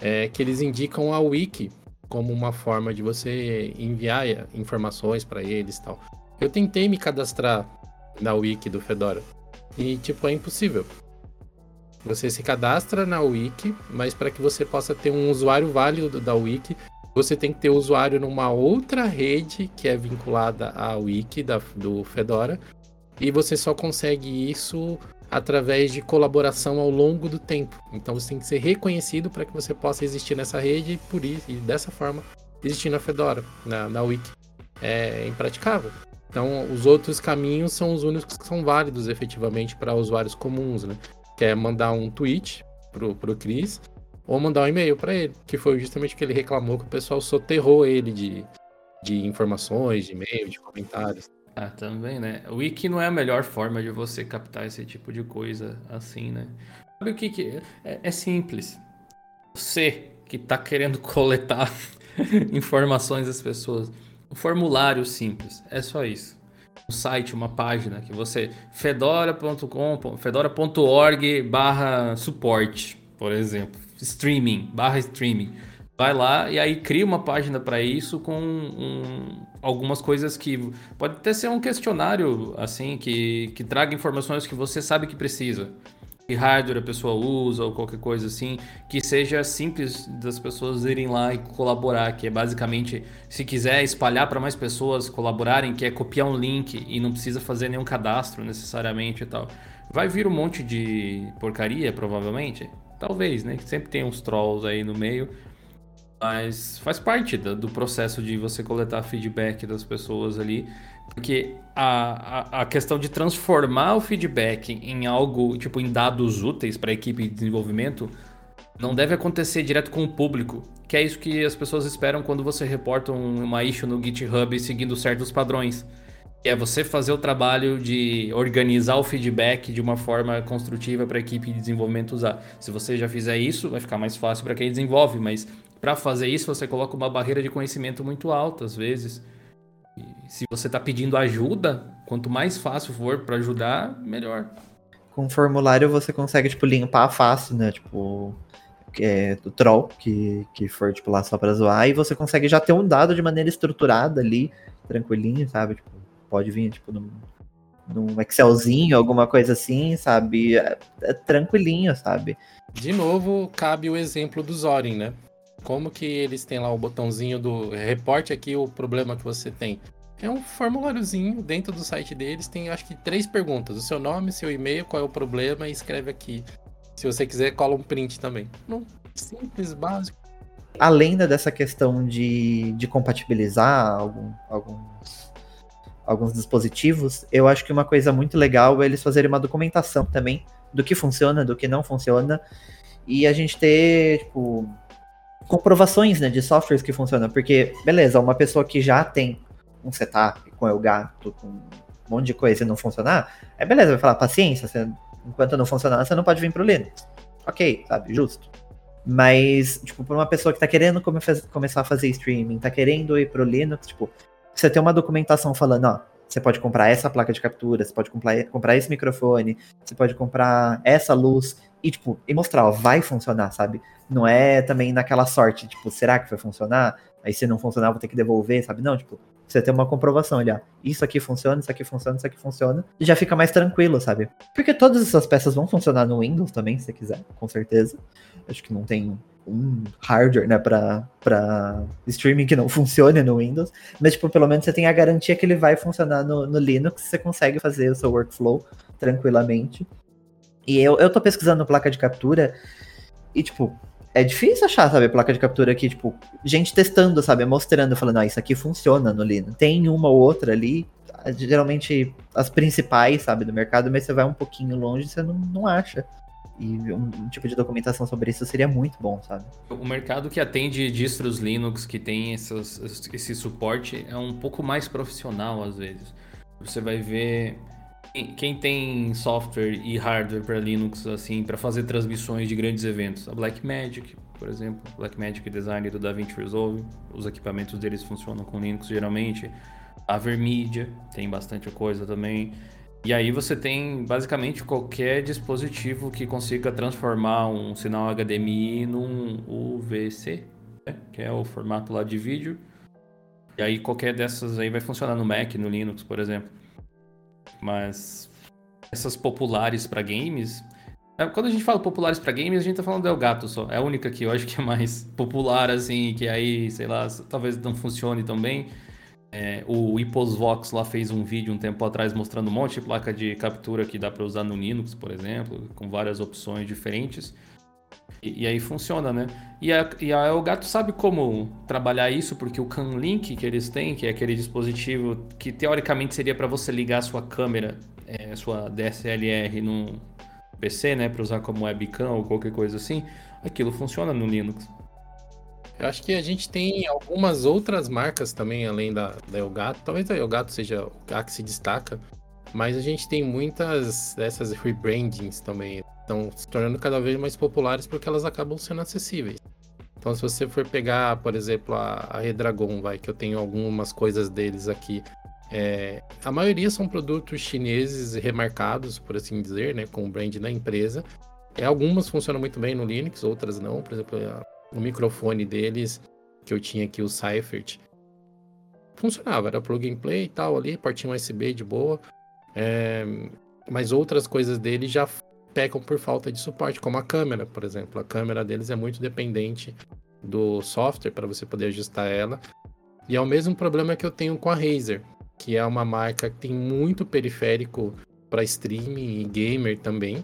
é que eles indicam a wiki como uma forma de você enviar informações para eles tal. Eu tentei me cadastrar na wiki do Fedora e tipo é impossível. Você se cadastra na wiki, mas para que você possa ter um usuário válido da wiki, você tem que ter usuário numa outra rede que é vinculada à wiki da, do Fedora. E você só consegue isso através de colaboração ao longo do tempo. Então você tem que ser reconhecido para que você possa existir nessa rede e por isso e dessa forma existir na Fedora, na, na Wiki. É impraticável. Então os outros caminhos são os únicos que são válidos efetivamente para usuários comuns, né? Que é mandar um tweet pro, pro Chris ou mandar um e-mail para ele, que foi justamente o que ele reclamou que o pessoal soterrou ele de, de informações, de e-mail, de comentários. Ah, também, né? O Wiki não é a melhor forma de você captar esse tipo de coisa assim, né? Sabe o que, que é? É simples. Você que está querendo coletar informações das pessoas, um formulário simples, é só isso. Um site, uma página que você fedora.com, fedora.org barra suporte, por exemplo, streaming, barra streaming. Vai lá e aí cria uma página para isso com um, algumas coisas que pode até ser um questionário assim que, que traga informações que você sabe que precisa. Que hardware a pessoa usa ou qualquer coisa assim, que seja simples das pessoas irem lá e colaborar, que é basicamente se quiser espalhar para mais pessoas colaborarem, que é copiar um link e não precisa fazer nenhum cadastro necessariamente e tal. Vai vir um monte de porcaria, provavelmente. Talvez, né? Sempre tem uns trolls aí no meio, mas faz parte do, do, processo de você coletar feedback das pessoas ali. Porque a, a, a, questão de transformar o feedback em algo, tipo, em dados úteis para a equipe de desenvolvimento, não deve acontecer direto com o público. Que é isso que as pessoas esperam quando você reporta um, uma issue no GitHub seguindo certos padrões. Que é você fazer o trabalho de organizar o feedback de uma forma construtiva para a equipe de desenvolvimento usar. Se você já fizer isso, vai ficar mais fácil para quem desenvolve, mas para fazer isso, você coloca uma barreira de conhecimento muito alta, às vezes. E se você está pedindo ajuda, quanto mais fácil for para ajudar, melhor. Com o formulário você consegue, tipo, limpar fácil, né? Tipo, é, do troll, que, que for, tipo, lá só para zoar, e você consegue já ter um dado de maneira estruturada ali, tranquilinho, sabe? Tipo, pode vir, tipo, num, num Excelzinho, alguma coisa assim, sabe? É, é tranquilinho, sabe? De novo, cabe o exemplo do Zorin, né? Como que eles têm lá o botãozinho do reporte aqui o problema que você tem? É um formuláriozinho dentro do site deles, tem acho que três perguntas: o seu nome, seu e-mail, qual é o problema e escreve aqui. Se você quiser, cola um print também. Não, simples, básico. Além dessa questão de, de compatibilizar algum, alguns, alguns dispositivos, eu acho que uma coisa muito legal é eles fazerem uma documentação também do que funciona, do que não funciona, e a gente ter, tipo, comprovações né, de softwares que funcionam. Porque, beleza, uma pessoa que já tem um setup com o gato, com um monte de coisa e não funcionar, é beleza, vai falar, paciência, você, enquanto não funcionar, você não pode vir pro Linux. Ok, sabe, justo. Mas, tipo, para uma pessoa que tá querendo come começar a fazer streaming, tá querendo ir pro Linux, tipo, você tem uma documentação falando, ó, você pode comprar essa placa de captura, você pode comprar, comprar esse microfone, você pode comprar essa luz e, tipo, e mostrar, ó, vai funcionar, sabe? Não é também naquela sorte, tipo, será que vai funcionar? Aí se não funcionar, vou ter que devolver, sabe? Não, tipo, você tem uma comprovação ali, ó. Isso aqui funciona, isso aqui funciona, isso aqui funciona. E já fica mais tranquilo, sabe? Porque todas essas peças vão funcionar no Windows também, se você quiser, com certeza. Acho que não tem um hardware, né, pra, pra streaming que não funcione no Windows. Mas, tipo, pelo menos você tem a garantia que ele vai funcionar no, no Linux, você consegue fazer o seu workflow tranquilamente. E eu, eu tô pesquisando placa de captura e, tipo, é difícil achar, sabe, placa de captura aqui, tipo, gente testando, sabe, mostrando, falando, ah, isso aqui funciona no Linux. Tem uma ou outra ali, geralmente as principais, sabe, do mercado, mas você vai um pouquinho longe e você não, não acha. E um, um, tipo de documentação sobre isso seria muito bom, sabe? O mercado que atende distros Linux, que tem essas, esse suporte, é um pouco mais profissional às vezes. Você vai ver quem tem software e hardware para Linux, assim, para fazer transmissões de grandes eventos, a Blackmagic, por exemplo, Blackmagic Design do DaVinci Resolve, os equipamentos deles funcionam com Linux geralmente. A Vermedia tem bastante coisa também. E aí você tem basicamente qualquer dispositivo que consiga transformar um sinal HDMI num UVC, né? que é o formato lá de vídeo. E aí qualquer dessas aí vai funcionar no Mac, no Linux, por exemplo. Mas essas populares para games. É, quando a gente fala populares para games, a gente tá falando do Elgato só. É a única que eu acho que é mais popular, assim, que aí, sei lá, talvez não funcione tão bem. É, o Iposvox lá fez um vídeo um tempo atrás mostrando um monte de placa de captura que dá para usar no Linux, por exemplo, com várias opções diferentes. E, e, aí funciona, né? E a, e a Elgato sabe como trabalhar isso, porque o CanLink que eles têm, que é aquele dispositivo que teoricamente seria para você ligar a sua câmera, é, sua DSLR no PC, né, para usar como webcam ou qualquer coisa assim, aquilo funciona no Linux. Eu acho que a gente tem algumas outras marcas também, além da, da Elgato. Talvez a Elgato seja a que se destaca, mas a gente tem muitas dessas rebrandings também estão se tornando cada vez mais populares porque elas acabam sendo acessíveis. Então, se você for pegar, por exemplo, a, a Redragon, vai, que eu tenho algumas coisas deles aqui, é, a maioria são produtos chineses remarcados, por assim dizer, né, com o brand da empresa. É, algumas funcionam muito bem no Linux, outras não. Por exemplo, o microfone deles, que eu tinha aqui, o Cyphert, funcionava, era plug and play e tal ali, portinho USB de boa. É, mas outras coisas dele já pecam por falta de suporte, como a câmera, por exemplo. A câmera deles é muito dependente do software para você poder ajustar ela. E é o mesmo problema que eu tenho com a Razer, que é uma marca que tem muito periférico para streaming e gamer também.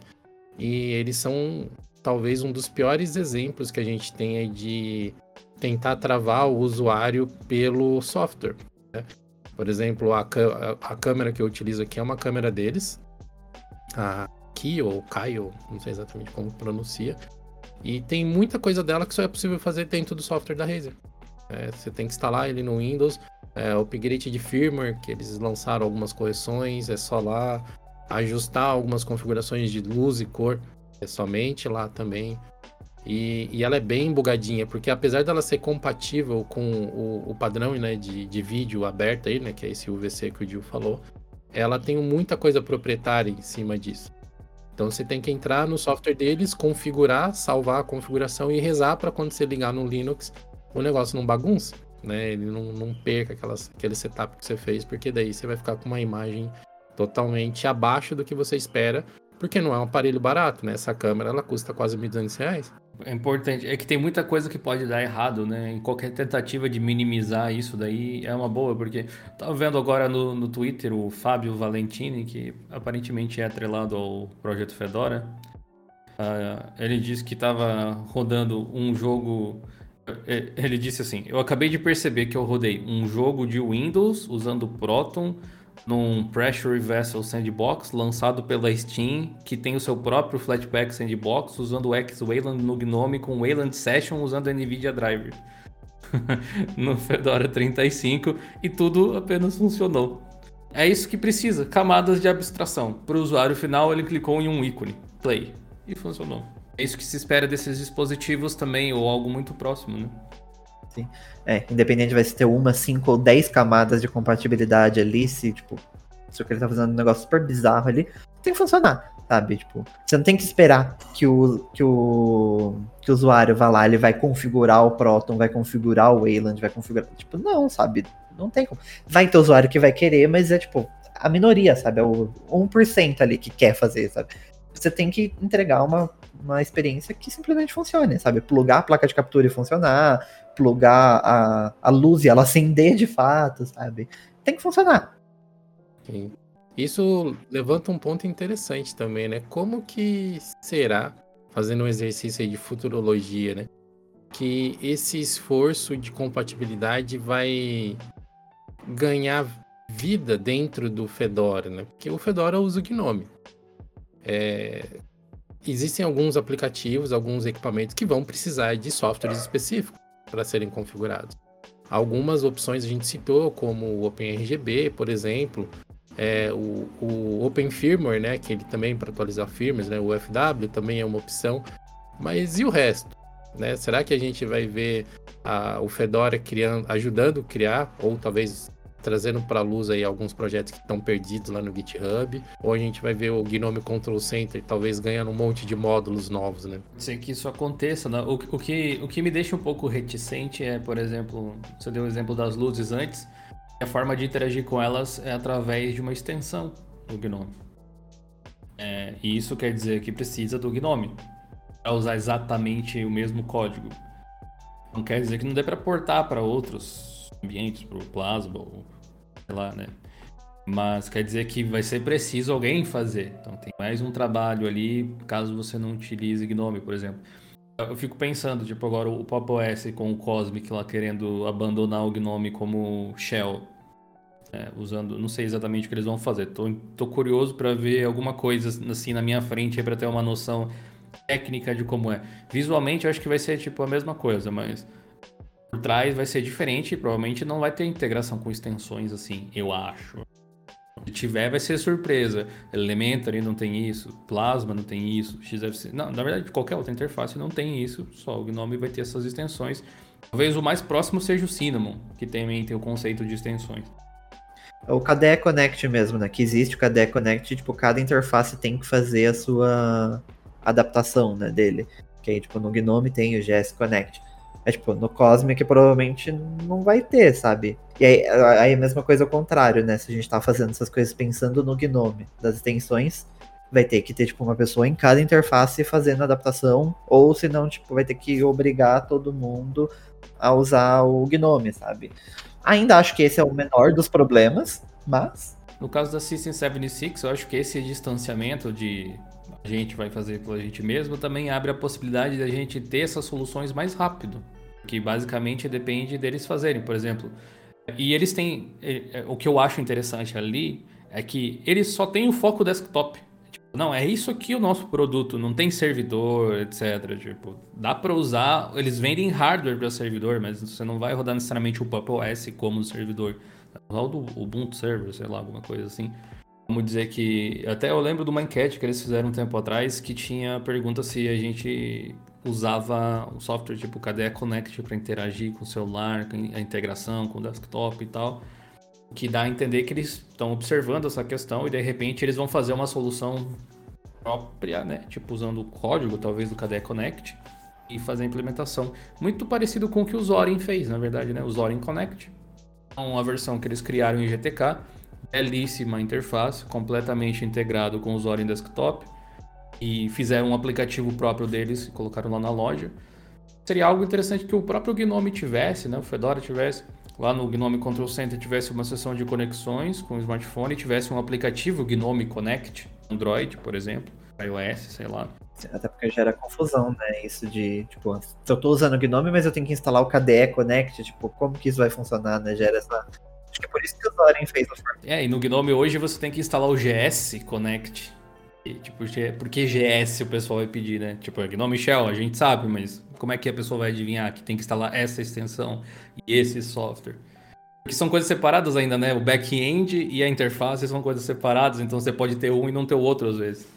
E eles são talvez um dos piores exemplos que a gente tem de tentar travar o usuário pelo software. Né? Por exemplo, a, a, câmera que eu utilizo aqui é uma câmera deles, a Kio ou Kaio, não sei exatamente como pronuncia. E tem muita coisa dela que só é possível fazer dentro do software da Razer. É, você tem que instalar ele no Windows, é, upgrade de firmware, que eles lançaram algumas correções, é só lá ajustar algumas configurações de luz e cor, é somente lá também. E, e ela é bem bugadinha, porque apesar dela ser compatível com o, o padrão né, de, de vídeo aberto aí, né, que é esse UVC que o Gil falou, ela tem muita coisa proprietária em cima disso. Então você tem que entrar no software deles, configurar, salvar a configuração e rezar para quando você ligar no Linux o negócio não bagunça, né? Ele não, não perca aquelas, aquele setup que você fez, porque daí você vai ficar com uma imagem totalmente abaixo do que você espera, porque não é um aparelho barato, né? Essa câmera ela custa quase R$ 1.200. É importante, é que tem muita coisa que pode dar errado, né? Em qualquer tentativa de minimizar isso daí é uma boa, porque tava vendo agora no, no Twitter o Fábio Valentini, que aparentemente é atrelado ao projeto Fedora. Uh, ele disse que estava rodando um jogo. É, ele disse assim: Eu acabei de perceber que eu rodei um jogo de Windows usando Proton num Pressure Vessel Sandbox lançado pela Steam, que tem o seu próprio Flatpak Sandbox, usando o X-Wayland no Gnome com Wayland Session usando a NVIDIA Driver. no Fedora 35 e tudo apenas funcionou. É isso que precisa, camadas de abstração. Para o usuário final, ele clicou em um ícone, play, e funcionou. É isso que se espera desses dispositivos também, ou algo muito próximo, né? Sim. É, independente vai ter uma, cinco ou dez camadas de compatibilidade ali, se, tipo, se o que ele tá fazendo um negócio super bizarro ali, tem que funcionar, sabe? Tipo, você não tem que esperar que o, que o, que o usuário vá lá, ele vai configurar o Proton, vai configurar o Wayland, vai configurar. Tipo, não, sabe? Não tem como. Vai ter usuário que vai querer, mas é tipo, a minoria, sabe? É o 1% ali que quer fazer, sabe? Você tem que entregar uma, uma experiência que simplesmente funcione, sabe? Plugar a placa de captura e funcionar, plugar a, a luz e ela acender de fato, sabe? Tem que funcionar. Sim. Isso levanta um ponto interessante também, né? Como que será, fazendo um exercício de futurologia, né? Que esse esforço de compatibilidade vai ganhar vida dentro do Fedora, né? Porque o Fedora usa o Gnome. É... Existem alguns aplicativos, alguns equipamentos que vão precisar de softwares específicos para serem configurados. Algumas opções a gente citou, como o OpenRGB, por exemplo, é, o, o Open Firmware, né, que ele também para atualizar firmwares, né, o FW também é uma opção. Mas e o resto? Né? Será que a gente vai ver a, o Fedora criando, ajudando a criar, ou talvez trazendo para luz aí alguns projetos que estão perdidos lá no GitHub, ou a gente vai ver o Gnome Control Center talvez ganhando um monte de módulos novos, né? Sei que isso aconteça, né? o, o, que, o que me deixa um pouco reticente é, por exemplo, você deu o exemplo das luzes antes, a forma de interagir com elas é através de uma extensão do Gnome. É, e isso quer dizer que precisa do Gnome para usar exatamente o mesmo código. Não quer dizer que não dê para portar para outros ambientes, para o Plasma, ou lá, né? Mas quer dizer que vai ser preciso alguém fazer. Então tem mais um trabalho ali, caso você não utilize Gnome, por exemplo. Eu fico pensando, tipo, agora o Pop OS com o Cosmic lá querendo abandonar o Gnome como shell. É, usando, não sei exatamente o que eles vão fazer. Tô, tô curioso para ver alguma coisa assim na minha frente para ter uma noção técnica de como é. Visualmente eu acho que vai ser tipo a mesma coisa, mas por trás vai ser diferente e provavelmente não vai ter integração com extensões assim, eu acho. Se tiver, vai ser surpresa. Elementary não tem isso, Plasma não tem isso, XFC. Não, na verdade, qualquer outra interface não tem isso, só o Gnome vai ter essas extensões. Talvez o mais próximo seja o Cinnamon, que também tem o conceito de extensões. O KDE Connect mesmo, né? Que existe o KDE Connect, tipo, cada interface tem que fazer a sua adaptação, né, dele. Que aí, tipo, no Gnome tem o GS Connect. É tipo, no Cosmic provavelmente não vai ter, sabe? E aí, aí a mesma coisa ao contrário, né? Se a gente tá fazendo essas coisas pensando no Gnome das extensões, vai ter que ter, tipo, uma pessoa em cada interface fazendo adaptação, ou senão, tipo, vai ter que obrigar todo mundo a usar o Gnome, sabe? Ainda acho que esse é o menor dos problemas, mas... No caso da System 76, eu acho que esse distanciamento de a gente vai fazer pela gente mesmo também abre a possibilidade da gente ter essas soluções mais rápido que basicamente depende deles fazerem, por exemplo. E eles têm. É, o que eu acho interessante ali é que eles só têm o foco desktop. Tipo, não, é isso aqui o nosso produto, não tem servidor, etc. Tipo, dá para usar. Eles vendem hardware para servidor, mas você não vai rodar necessariamente o Pop OS como servidor. Usar o Ubuntu Server, sei lá, alguma coisa assim. Vamos dizer que. Até eu lembro de uma enquete que eles fizeram um tempo atrás que tinha pergunta se a gente usava um software tipo KDE Connect para interagir com o celular, com a integração com o desktop e tal. Que dá a entender que eles estão observando essa questão e de repente eles vão fazer uma solução própria, né? Tipo usando o código talvez do KDE Connect e fazer a implementação. Muito parecido com o que o Zorin fez, na verdade, né? O Zorin Connect. Uma versão que eles criaram em GTK belíssima interface, completamente integrado com o Zorin Desktop e fizeram um aplicativo próprio deles e colocaram lá na loja. Seria algo interessante que o próprio Gnome tivesse, né? O Fedora tivesse lá no Gnome Control Center tivesse uma seção de conexões com o smartphone, tivesse um aplicativo Gnome Connect, Android, por exemplo, iOS, sei lá. Até porque gera confusão, né? Isso de, tipo, eu tô usando o Gnome, mas eu tenho que instalar o KDE Connect, tipo, como que isso vai funcionar, né? Gera essa Acho que é por isso que o Zorin fez o. É, e no Gnome hoje você tem que instalar o GS Connect. E, tipo, porque GS o pessoal vai pedir, né? Tipo, é Gnome Shell, a gente sabe, mas como é que a pessoa vai adivinhar que tem que instalar essa extensão e esse software? Porque são coisas separadas ainda, né? O back-end e a interface são coisas separadas, então você pode ter um e não ter o outro às vezes.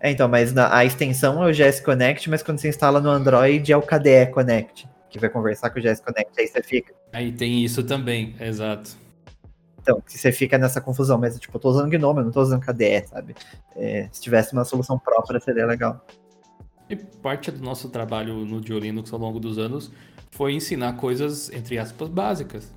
É, então, mas na, a extensão é o GS Connect, mas quando você instala no Android é o KDE Connect, que vai conversar com o GS Connect, aí você fica. Aí tem isso também, exato. Então, que você fica nessa confusão, mas tipo, eu tô usando Gnome, eu não tô usando KDE, sabe? É, se tivesse uma solução própria, seria legal. E parte do nosso trabalho no Diolinux ao longo dos anos foi ensinar coisas, entre aspas, básicas.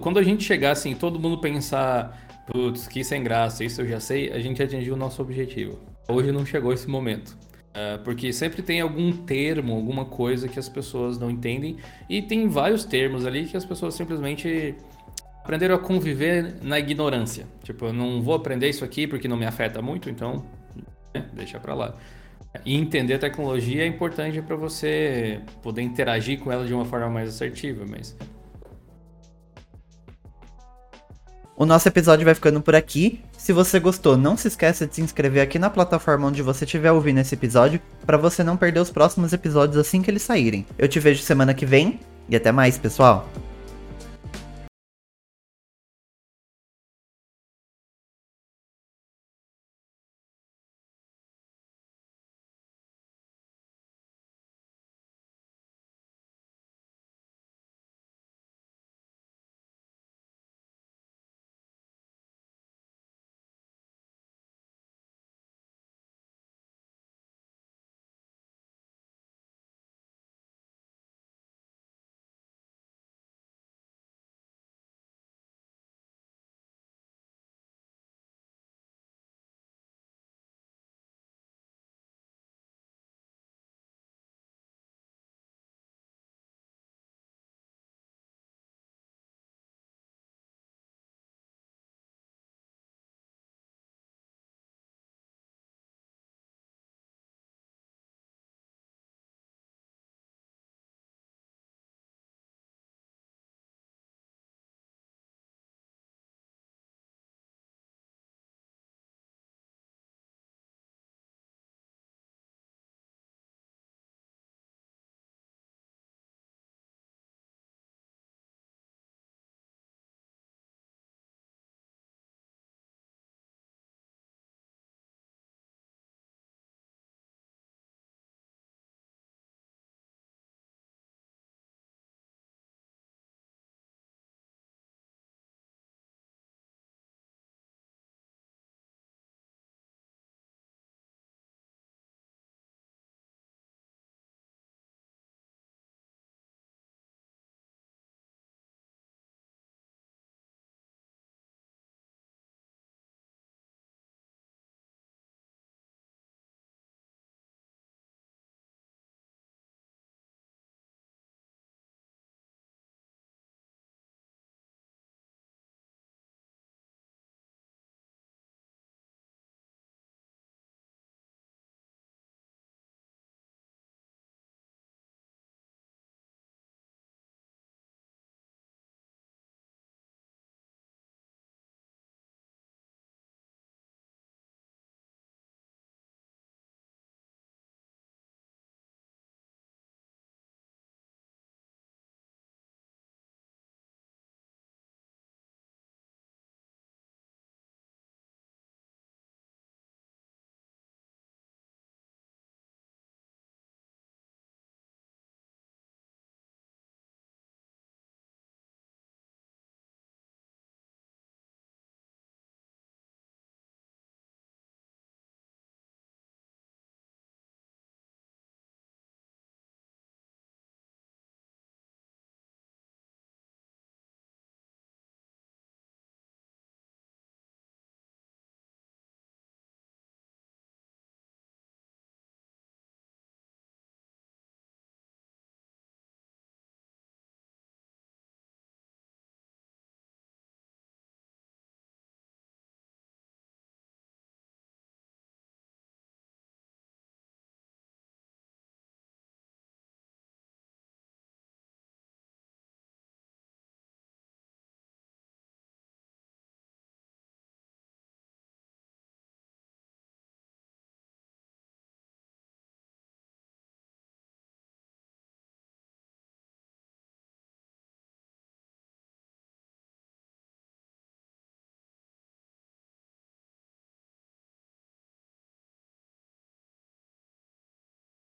Quando a gente chegar assim, todo mundo pensar, putz, que sem graça, isso eu já sei, a gente atingiu o nosso objetivo. Hoje não chegou esse momento. Uh, porque sempre tem algum termo, alguma coisa que as pessoas não entendem. E tem vários termos ali que as pessoas simplesmente aprenderam a conviver na ignorância. Tipo, eu não vou aprender isso aqui porque não me afeta muito, então né, deixa pra lá. E entender a tecnologia é importante para você poder interagir com ela de uma forma mais assertiva, mas O nosso episódio vai ficando por aqui. Se você gostou, não se esqueça de se inscrever aqui na plataforma onde você estiver ouvindo esse episódio, para você não perder os próximos episódios assim que eles saírem. Eu te vejo semana que vem e até mais, pessoal!